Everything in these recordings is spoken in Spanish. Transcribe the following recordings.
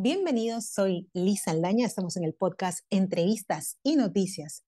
Bienvenidos, soy Lisa Aldaña, estamos en el podcast Entrevistas y Noticias.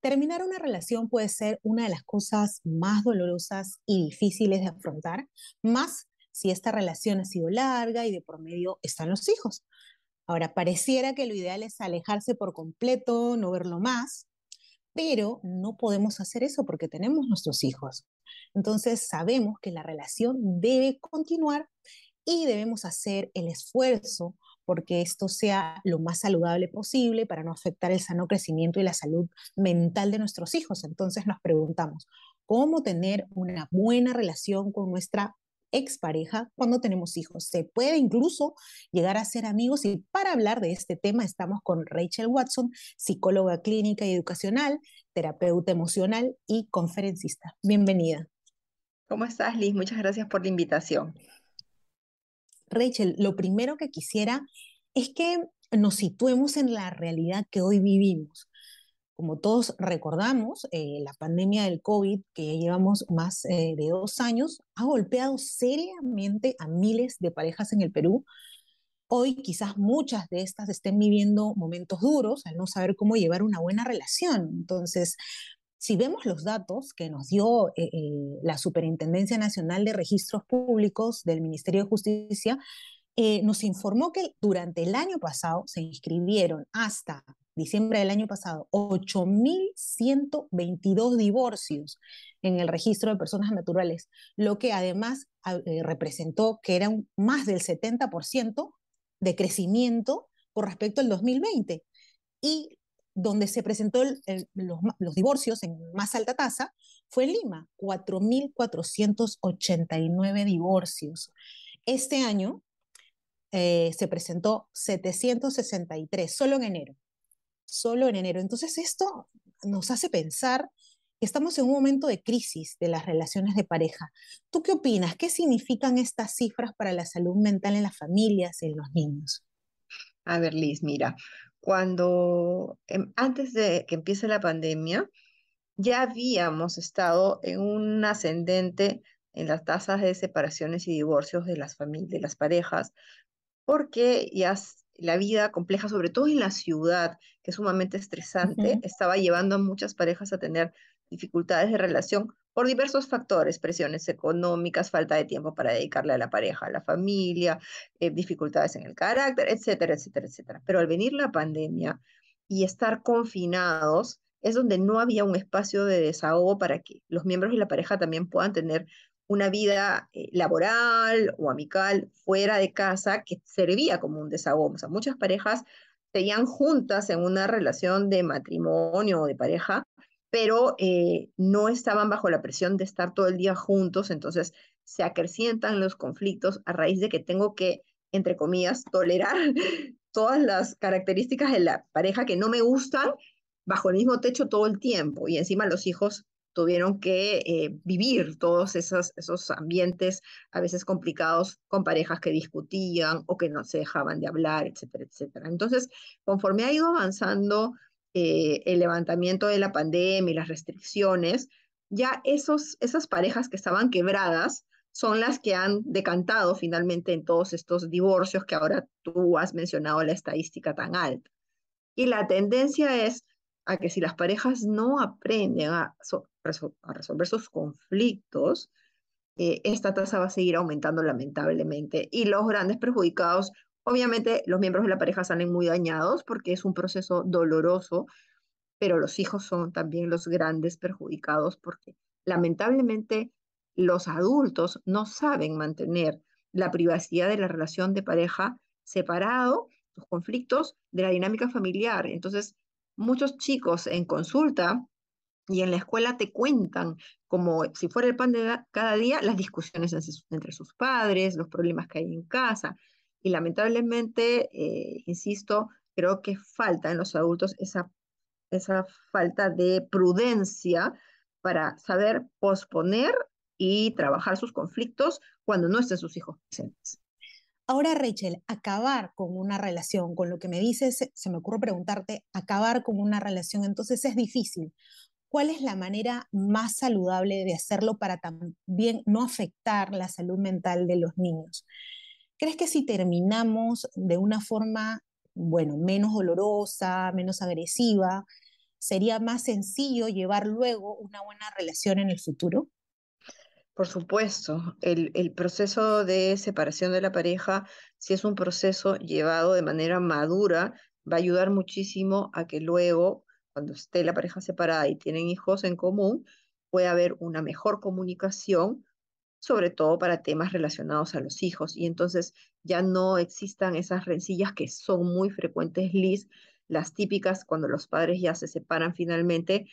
Terminar una relación puede ser una de las cosas más dolorosas y difíciles de afrontar, más si esta relación ha sido larga y de por medio están los hijos. Ahora, pareciera que lo ideal es alejarse por completo, no verlo más, pero no podemos hacer eso porque tenemos nuestros hijos. Entonces sabemos que la relación debe continuar y debemos hacer el esfuerzo porque esto sea lo más saludable posible para no afectar el sano crecimiento y la salud mental de nuestros hijos. Entonces nos preguntamos, ¿cómo tener una buena relación con nuestra expareja cuando tenemos hijos? Se puede incluso llegar a ser amigos y para hablar de este tema estamos con Rachel Watson, psicóloga clínica y educacional, terapeuta emocional y conferencista. Bienvenida. ¿Cómo estás, Liz? Muchas gracias por la invitación. Rachel, lo primero que quisiera es que nos situemos en la realidad que hoy vivimos. Como todos recordamos, eh, la pandemia del COVID, que llevamos más eh, de dos años, ha golpeado seriamente a miles de parejas en el Perú. Hoy quizás muchas de estas estén viviendo momentos duros al no saber cómo llevar una buena relación. Entonces, si vemos los datos que nos dio eh, eh, la Superintendencia Nacional de Registros Públicos del Ministerio de Justicia, eh, nos informó que durante el año pasado se inscribieron hasta diciembre del año pasado 8.122 divorcios en el registro de personas naturales, lo que además representó que era más del 70% de crecimiento con respecto al 2020. Y donde se presentó los, divorcios en más alta tasa fue en Lima, 4.489 divorcios. Este año eh, se presentó 763, solo en enero, solo en enero. Entonces esto nos hace pensar que estamos en un momento de crisis de las relaciones de pareja. ¿Tú qué opinas? ¿Qué significan estas cifras para la salud mental en las familias y en los niños? A ver, Liz, mira, cuando em, antes de que empiece la pandemia, ya habíamos estado en un ascendente en las tasas de separaciones y divorcios de las familias, de las parejas, porque ya la vida compleja, sobre todo en la ciudad, que es sumamente estresante, estaba llevando a muchas parejas a tener dificultades de relación por diversos factores, presiones económicas, falta de tiempo para dedicarle a la pareja, a la familia, eh, dificultades en el carácter, etcétera, etcétera, etcétera. Pero al venir la pandemia y estar confinados, es donde no había un espacio de desahogo para que los miembros de la pareja también puedan tener una vida eh, laboral o amical fuera de casa que servía como un desahogo. O muchas parejas seguían juntas en una relación de matrimonio o de pareja, pero eh, no estaban bajo la presión de estar todo el día juntos, entonces se acrecientan los conflictos a raíz de que tengo que, entre comillas, tolerar todas las características de la pareja que no me gustan bajo el mismo techo todo el tiempo y encima los hijos tuvieron que eh, vivir todos esos, esos ambientes a veces complicados con parejas que discutían o que no se dejaban de hablar, etcétera, etcétera. Entonces, conforme ha ido avanzando eh, el levantamiento de la pandemia y las restricciones, ya esos, esas parejas que estaban quebradas son las que han decantado finalmente en todos estos divorcios que ahora tú has mencionado la estadística tan alta. Y la tendencia es a que si las parejas no aprenden a, resolver sus conflictos, eh, esta tasa va a seguir aumentando lamentablemente y los grandes perjudicados Obviamente los miembros de la pareja salen muy dañados porque es un proceso doloroso, pero los hijos son también los grandes perjudicados porque lamentablemente los adultos no saben mantener la privacidad de la relación de pareja separado, los conflictos de la dinámica familiar. Entonces, muchos chicos en consulta y en la escuela te cuentan como si fuera el pan de cada día las discusiones entre sus padres, los problemas que hay en casa. Y lamentablemente, eh, insisto, creo que falta en los adultos esa, esa falta de prudencia para saber posponer y trabajar sus conflictos cuando no estén sus hijos presentes. Ahora, Rachel, acabar con una relación, con lo que me dices, se me ocurre preguntarte, acabar con una relación, entonces es difícil. ¿Cuál es la manera más saludable de hacerlo para también no afectar la salud mental de los niños? ¿Crees que si terminamos de una forma, bueno, menos dolorosa, menos agresiva, sería más sencillo llevar luego una buena relación en el futuro? Por supuesto, el, el, proceso de separación de la pareja, si es un proceso llevado de manera madura, va a ayudar muchísimo a que luego, cuando esté la pareja separada y tienen hijos en común, pueda haber una mejor comunicación, sobre todo para temas relacionados a los hijos. Y entonces ya no existan esas rencillas que son muy frecuentes, Liz, las típicas cuando los padres ya se separan finalmente,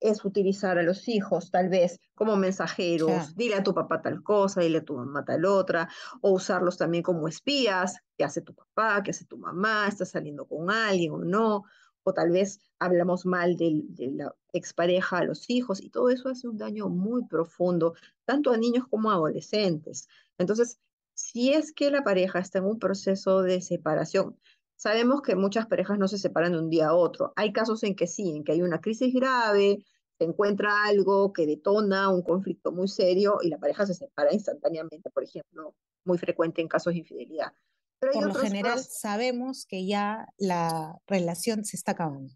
es utilizar a los hijos tal vez como mensajeros, dile a tu papá tal cosa, dile a tu mamá tal otra, o usarlos también como espías, qué hace tu papá, qué hace tu mamá, está saliendo con alguien o no, o tal vez hablamos mal de, de la expareja a los hijos, y todo eso hace un daño muy profundo, tanto a niños como a adolescentes. Entonces, si es que la pareja está en un proceso de separación, Sabemos que muchas parejas no se separan de un día a otro. Hay casos en que sí, en que hay una crisis grave, se encuentra algo que detona un conflicto muy serio y la pareja se separa instantáneamente, por ejemplo, muy frecuente en casos de infidelidad. Pero por lo general sabemos que ya la relación se está acabando.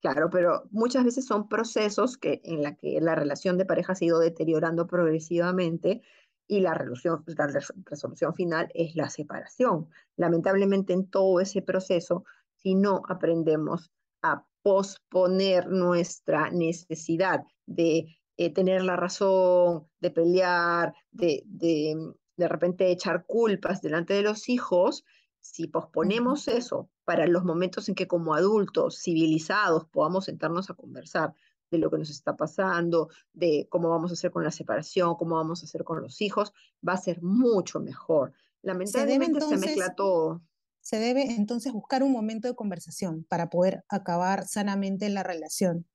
Claro, pero muchas veces son procesos que, en la que la relación de pareja ha ido deteriorando progresivamente y la resolución, la resolución final es la separación. Lamentablemente en todo ese proceso, si no aprendemos a posponer nuestra necesidad de eh, tener la razón, de pelear, de, de, de repente echar culpas delante de los hijos, si posponemos eso para los momentos en que como adultos civilizados podamos sentarnos a conversar de lo que nos está pasando, de cómo vamos a hacer con la separación, cómo vamos a hacer con los hijos, va a ser mucho mejor. Lamentablemente se, mezcla todo. Se debe entonces buscar un momento de conversación para poder acabar sanamente la relación.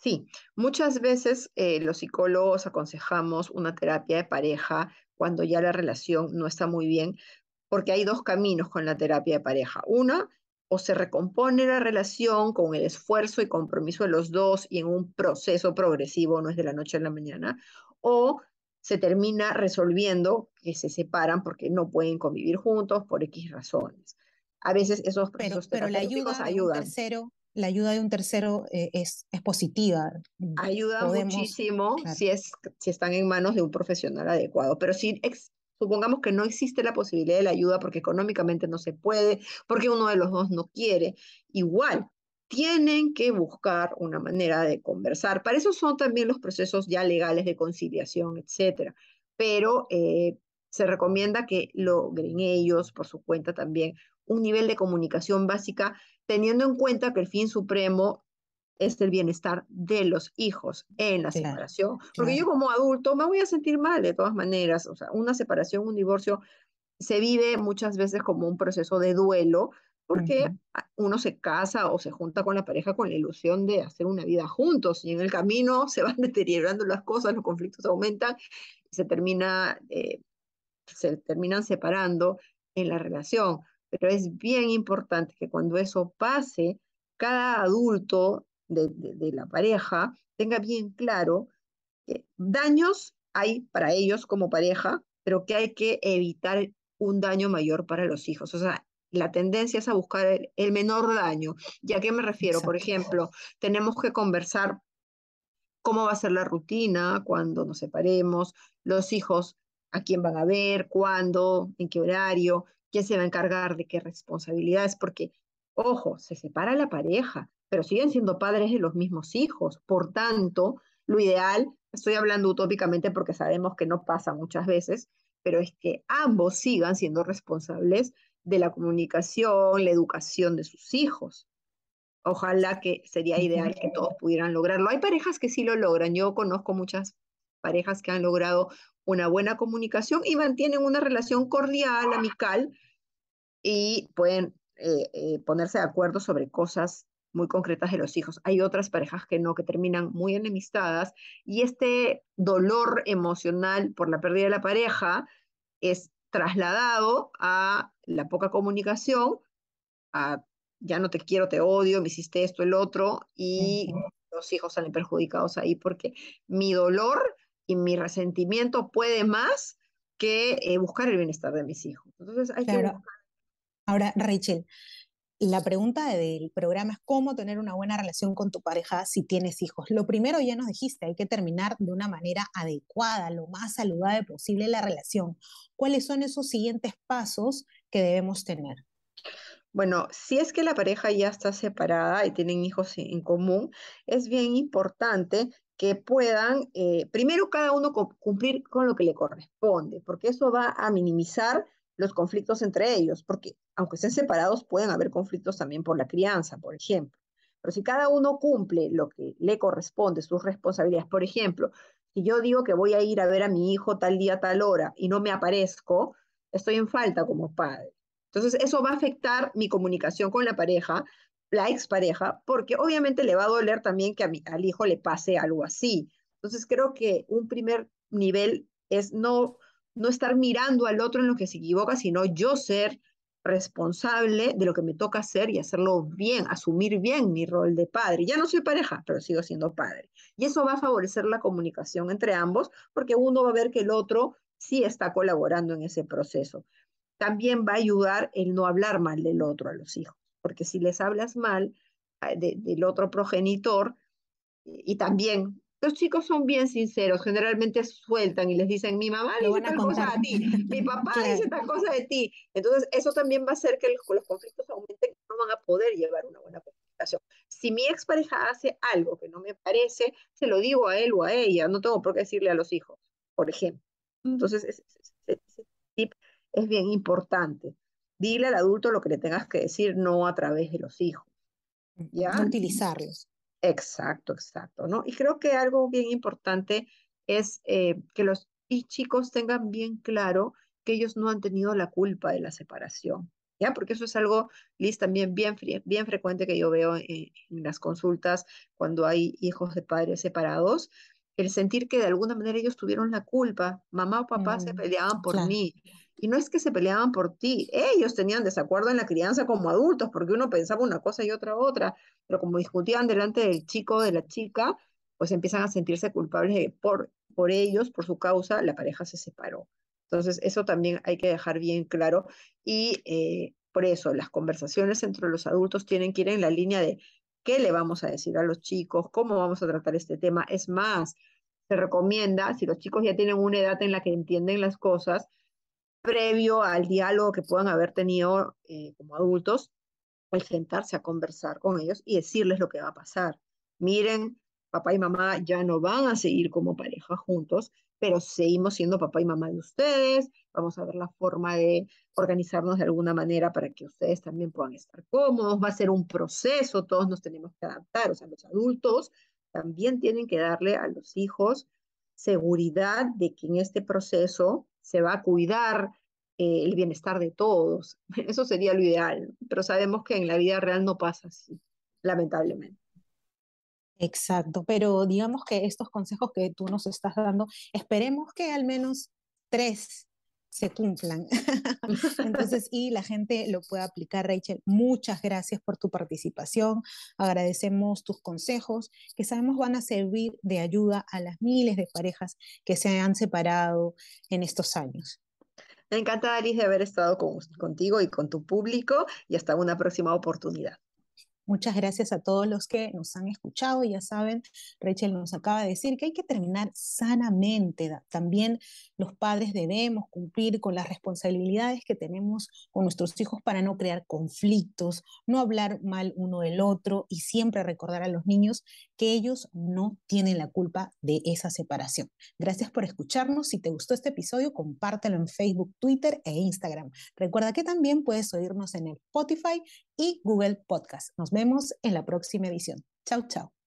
Sí, muchas veces eh, los psicólogos aconsejamos una terapia de pareja cuando ya la relación no está muy bien, porque hay dos caminos con la terapia de pareja. Una o se recompone la relación con el esfuerzo y compromiso de los dos y en un proceso progresivo, no es de la noche a la mañana, o se termina resolviendo que se separan porque no pueden convivir juntos por X razones. A veces esos procesos pero, pero la ayuda ayudan. De un tercero, la ayuda de un tercero eh, es, es positiva. Ayuda muchísimo si, es, si están en manos de un profesional adecuado, pero si supongamos que no existe la posibilidad de la ayuda porque económicamente no se puede, porque uno de los dos no quiere, igual tienen que buscar una manera de conversar. Para eso son también los procesos ya legales de conciliación, etcétera. Pero eh, se recomienda que logren ellos, por su cuenta también, un nivel de comunicación básica, teniendo en cuenta que el fin supremo es el bienestar de los hijos en la separación. Porque yo como adulto me voy a sentir mal de todas maneras. O sea, una separación, un divorcio, se vive muchas veces como un proceso de duelo, porque uno se casa o se junta con la pareja con la ilusión de hacer una vida juntos y en el camino se van deteriorando las cosas, los conflictos aumentan y se termina, eh, se terminan separando en la relación. Pero es bien importante que cuando eso pase, cada adulto de, la pareja tenga bien claro que daños hay para ellos como pareja, pero que hay que evitar un daño mayor para los hijos. O sea, la tendencia es a buscar el, menor daño. ¿Y a qué me refiero? Por ejemplo, tenemos que conversar cómo va a ser la rutina cuando nos separemos, los hijos a quién van a ver, cuándo, en qué horario, quién se va a encargar de qué responsabilidades, porque, ojo, se separa la pareja, pero siguen siendo padres de los mismos hijos. Por tanto, lo ideal, estoy hablando utópicamente porque sabemos que no pasa muchas veces, pero es que ambos sigan siendo responsables de la comunicación, la educación de sus hijos. Ojalá que sería ideal que todos pudieran lograrlo. Hay parejas que sí lo logran. Yo conozco muchas parejas que han logrado una buena comunicación y mantienen una relación cordial, amical, y pueden eh, eh, ponerse de acuerdo sobre cosas muy concretas de los hijos. Hay otras parejas que no, que terminan muy enemistadas y este dolor emocional por la pérdida de la pareja es trasladado a la poca comunicación, a ya no te quiero, te odio, me hiciste esto, el otro, y los hijos salen perjudicados ahí porque mi dolor y mi resentimiento puede más que eh, buscar el bienestar de mis hijos. Entonces hay que Ahora, Rachel, la pregunta del programa es cómo tener una buena relación con tu pareja si tienes hijos. Lo primero ya nos dijiste, hay que terminar de una manera adecuada, lo más saludable posible la relación. ¿Cuáles son esos siguientes pasos que debemos tener? Bueno, si es que la pareja ya está separada y tienen hijos en común, es bien importante que puedan, eh, primero cada uno cumplir con lo que le corresponde, porque eso va a minimizar los conflictos entre ellos, porque aunque estén separados, pueden haber conflictos también por la crianza, por ejemplo. Pero si cada uno cumple lo que le corresponde, sus responsabilidades, por ejemplo, si yo digo que voy a ir a ver a mi hijo tal día, tal hora y no me aparezco, estoy en falta como padre. Entonces, eso va a afectar mi comunicación con la pareja, la expareja, porque obviamente le va a doler también que a mi, al hijo le pase algo así. Entonces, creo que un primer nivel es no, no estar mirando al otro en lo que se equivoca, sino yo ser responsable de lo que me toca hacer y hacerlo bien, asumir bien mi rol de padre. Ya no soy pareja, pero sigo siendo padre. Y eso va a favorecer la comunicación entre ambos, porque uno va a ver que el otro sí está colaborando en ese proceso también va a ayudar el no hablar mal del otro a los hijos, porque si les hablas mal ah, del otro progenitor, y también los chicos son bien sinceros, generalmente sueltan y les dicen, mi mamá dice tal cosa a ti, mi papá dice tal cosa de ti. Entonces, eso también va a hacer que los, los conflictos aumenten y no van a poder llevar una buena comunicación. Si mi expareja hace algo que no me parece, se lo digo a él o a ella, no tengo por qué decirle a los hijos, por ejemplo. Entonces, ese, ese tip es bien importante. Dile al adulto lo que le tengas que decir, no a través de los hijos. ¿ya? No utilizarlos. Exacto, exacto, ¿no? Y creo que algo bien importante es eh, que los chicos tengan bien claro que ellos no han tenido la culpa de la separación, ¿ya? Porque eso es algo, Liz, también bien, bien frecuente que yo veo en, en las consultas cuando hay hijos de padres separados, el sentir que de alguna manera ellos tuvieron la culpa, mamá o papá se mm, peleaban por mí. Y no es que se peleaban por ti, ellos tenían desacuerdo en la crianza como adultos, porque uno pensaba una cosa y otra otra, pero como discutían delante del chico o de la chica, pues empiezan a sentirse culpables por, por ellos, por su causa, la pareja se separó. Entonces, eso también hay que dejar bien claro. Y eh, por eso, las conversaciones entre los adultos tienen que ir en la línea de qué le vamos a decir a los chicos, cómo vamos a tratar este tema. Es más, se recomienda, si los chicos ya tienen una edad en la que entienden las cosas, previo al diálogo que puedan haber tenido eh, como adultos, el sentarse a conversar con ellos y decirles lo que va a pasar. Miren, papá y mamá ya no van a seguir como pareja juntos, pero seguimos siendo papá y mamá de ustedes. Vamos a ver la forma de organizarnos de alguna manera para que ustedes también puedan estar cómodos. Va a ser un proceso, todos nos tenemos que adaptar, o sea, los adultos también tienen que darle a los hijos seguridad de que en este proceso se va a cuidar eh, el bienestar de todos. Eso sería lo ideal, pero sabemos que en la vida real no pasa así, lamentablemente. Exacto, pero digamos que estos consejos que tú nos estás dando, esperemos que al menos tres se cumplan. Entonces, y la gente lo pueda aplicar. Rachel, muchas gracias por tu participación. Agradecemos tus consejos que sabemos van a servir de ayuda a las miles de parejas que se han separado en estos años. Me encanta, Alice, de haber estado contigo y con tu público y hasta una próxima oportunidad. Muchas gracias a todos los que nos han escuchado. Ya saben, Rachel nos acaba de decir que hay que terminar sanamente. También los padres debemos cumplir con las responsabilidades que tenemos con nuestros hijos para no crear conflictos, no hablar mal uno del otro y siempre recordar a los niños que ellos no tienen la culpa de esa separación. Gracias por escucharnos. Si te gustó este episodio, compártelo en Facebook, Twitter e Instagram. Recuerda que también puedes oírnos en el Spotify y Google Podcast. Nos vemos en la próxima edición. Chao, chao.